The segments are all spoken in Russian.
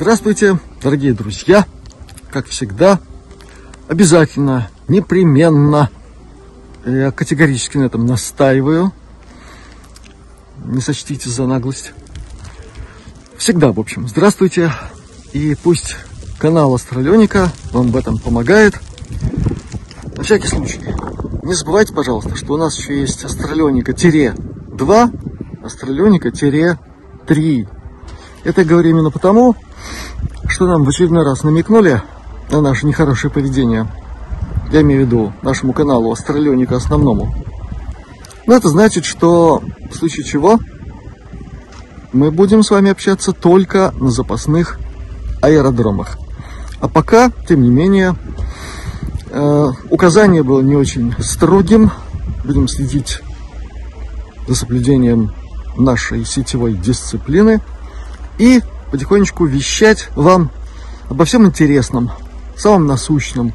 Здравствуйте, дорогие друзья! Как всегда, обязательно, непременно, я категорически на этом настаиваю, не сочтите за наглость. Всегда, в общем, здравствуйте, и пусть канал Астралёника вам в этом помогает. На всякий случай, не забывайте, пожалуйста, что у нас еще есть Астралёника-2, Астралёника-3. Это я говорю именно потому, что нам в очередной раз намекнули на наше нехорошее поведение. Я имею в виду нашему каналу Астралёника основному. Но это значит, что в случае чего мы будем с вами общаться только на запасных аэродромах. А пока, тем не менее, э, указание было не очень строгим. Будем следить за соблюдением нашей сетевой дисциплины и потихонечку вещать вам обо всем интересном, самом насущном.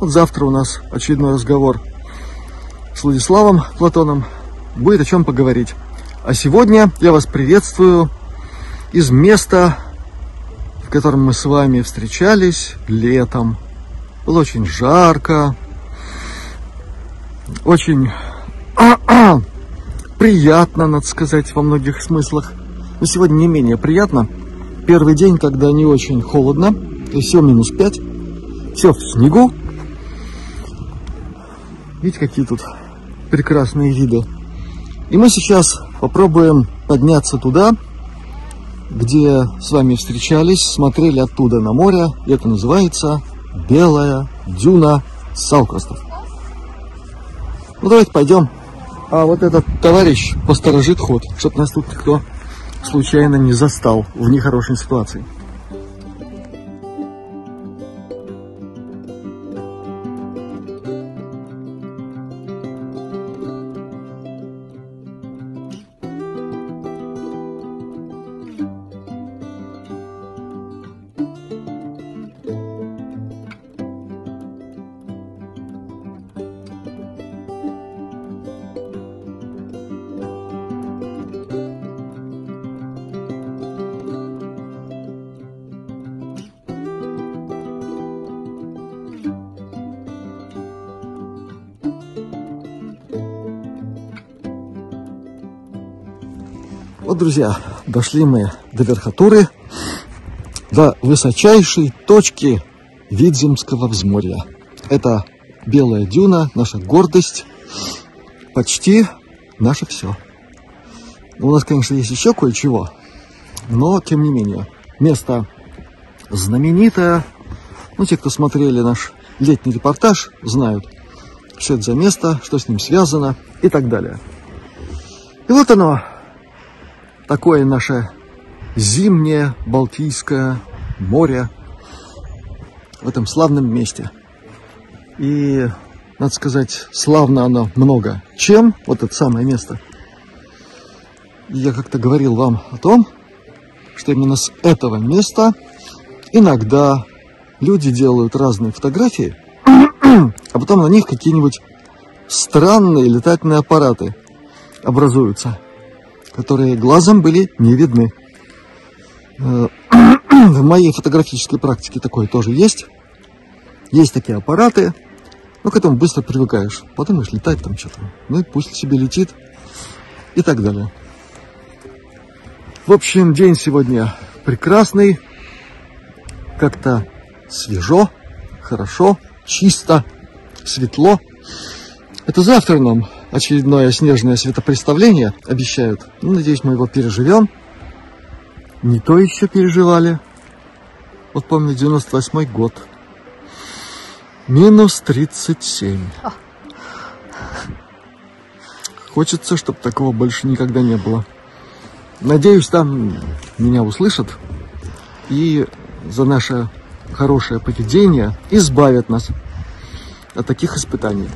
Вот завтра у нас очередной разговор с Владиславом Платоном. Будет о чем поговорить. А сегодня я вас приветствую из места, в котором мы с вами встречались летом. Было очень жарко, очень приятно, надо сказать, во многих смыслах. Но сегодня не менее приятно – первый день, когда не очень холодно, есть все минус 5, все в снегу. Видите, какие тут прекрасные виды. И мы сейчас попробуем подняться туда, где с вами встречались, смотрели оттуда на море. И это называется Белая дюна Салкостов. Ну, давайте пойдем. А вот этот товарищ посторожит ход, чтобы нас тут никто случайно не застал в нехорошей ситуации. Вот, друзья, дошли мы до верхотуры, до высочайшей точки Видземского взморья. Это Белая дюна, наша гордость, почти наше все. У нас, конечно, есть еще кое-чего, но, тем не менее, место знаменитое. Ну, те, кто смотрели наш летний репортаж, знают, что это за место, что с ним связано и так далее. И вот оно, такое наше зимнее Балтийское море в этом славном месте. И, надо сказать, славно оно много. Чем вот это самое место? Я как-то говорил вам о том, что именно с этого места иногда люди делают разные фотографии, а потом на них какие-нибудь странные летательные аппараты образуются которые глазом были не видны. Э, в моей фотографической практике такое тоже есть. Есть такие аппараты, но к этому быстро привыкаешь. Подумаешь, летать там что-то. Ну и пусть себе летит и так далее. В общем, день сегодня прекрасный. Как-то свежо, хорошо, чисто, светло. Это завтра нам очередное снежное светопредставление обещают. Ну, надеюсь, мы его переживем. Не то еще переживали. Вот помню, 98 год. Минус 37. Хочется, чтобы такого больше никогда не было. Надеюсь, там меня услышат и за наше хорошее поведение избавят нас от таких испытаний.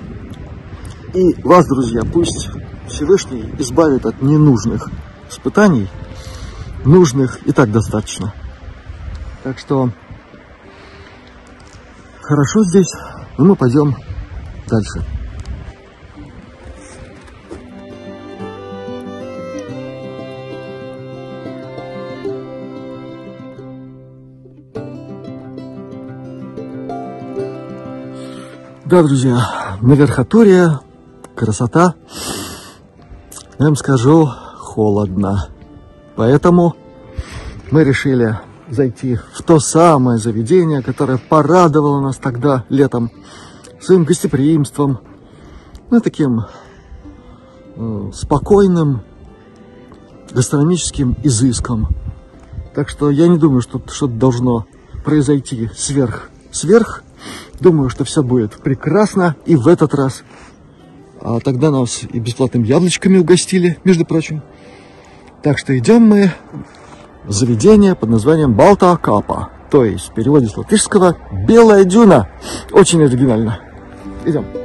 И вас, друзья, пусть Всевышний избавит от ненужных испытаний, нужных и так достаточно. Так что хорошо здесь, но мы пойдем дальше. Да, друзья, Наверхотурия красота. Я вам скажу, холодно. Поэтому мы решили зайти в то самое заведение, которое порадовало нас тогда летом своим гостеприимством, ну, таким э, спокойным гастрономическим изыском. Так что я не думаю, что что-то должно произойти сверх. Сверх. Думаю, что все будет прекрасно и в этот раз. А тогда нас и бесплатными яблочками угостили, между прочим. Так что идем мы в заведение под названием Балта Капа. То есть в переводе с латышского «Белая дюна». Очень оригинально. Идем.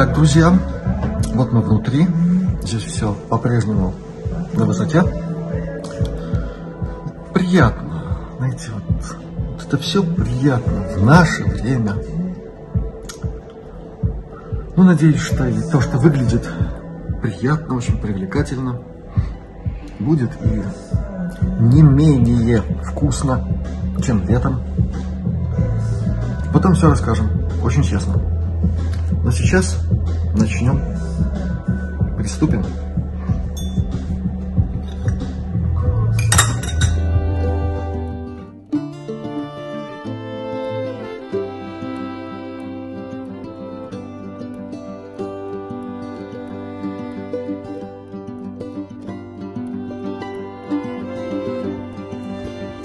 Итак, друзья, вот мы внутри. Здесь все по-прежнему на высоте. Приятно. Знаете, вот, вот это все приятно в наше время. Ну, надеюсь, что и то, что выглядит приятно, очень привлекательно, будет и не менее вкусно, чем летом. Потом все расскажем, очень честно. Но сейчас начнем. Приступим.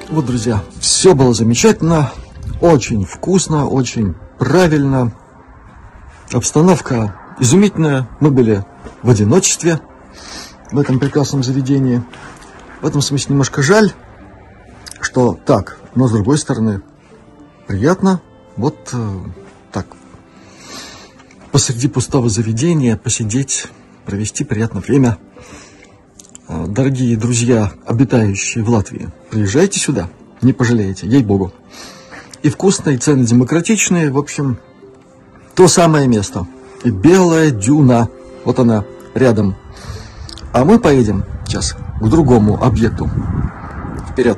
Вот, друзья, все было замечательно, очень вкусно, очень правильно. Обстановка изумительная. Мы были в одиночестве в этом прекрасном заведении. В этом смысле немножко жаль, что так, но с другой стороны приятно. Вот э, так, посреди пустого заведения посидеть, провести приятное время. Э, дорогие друзья, обитающие в Латвии, приезжайте сюда, не пожалеете, ей-богу. И вкусные, и цены демократичные, в общем, то самое место. Белая дюна, вот она рядом. А мы поедем сейчас к другому объекту. Вперед!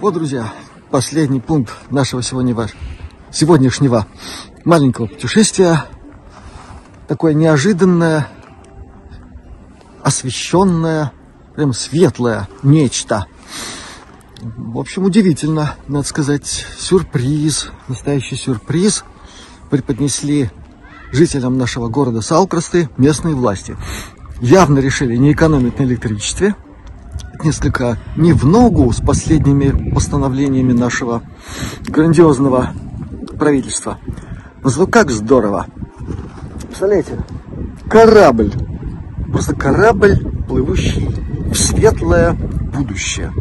Вот, друзья, последний пункт нашего сегодняшнего, сегодняшнего маленького путешествия. Такое неожиданное, освещенное, прям светлое нечто – в общем, удивительно, надо сказать, сюрприз, настоящий сюрприз преподнесли жителям нашего города Салкрасты местные власти. Явно решили не экономить на электричестве, несколько не в ногу с последними постановлениями нашего грандиозного правительства. Зато как здорово. Представляете, корабль, просто корабль, плывущий в светлое будущее.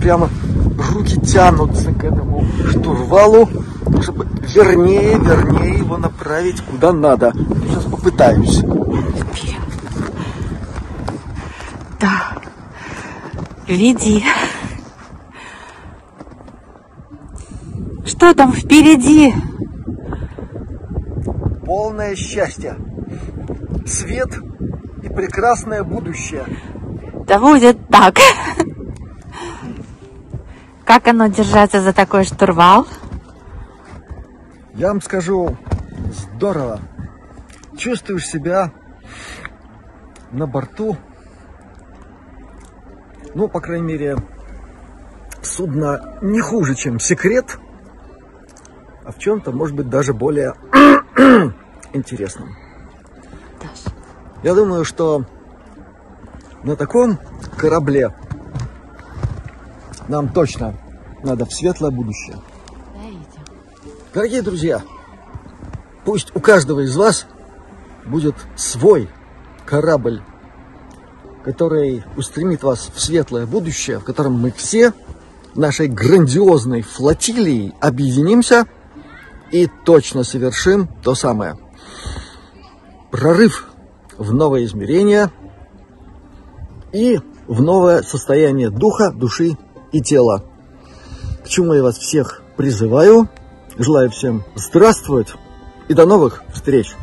Прямо руки тянутся к этому штурвалу, чтобы вернее, вернее его направить куда надо. Сейчас попытаюсь. Да. Веди. Что там впереди? Полное счастье. Свет и прекрасное будущее. Да будет так. Как оно держаться за такой штурвал? Я вам скажу, здорово. Чувствуешь себя на борту, ну, по крайней мере, судно не хуже, чем секрет, а в чем-то, может быть, даже более интересным. Я думаю, что на таком корабле нам точно надо в светлое будущее. Дорогие друзья, пусть у каждого из вас будет свой корабль, который устремит вас в светлое будущее, в котором мы все нашей грандиозной флотилией объединимся и точно совершим то самое. Прорыв в новое измерение и в новое состояние духа, души и тела. К чему я вас всех призываю. Желаю всем здравствовать и до новых встреч!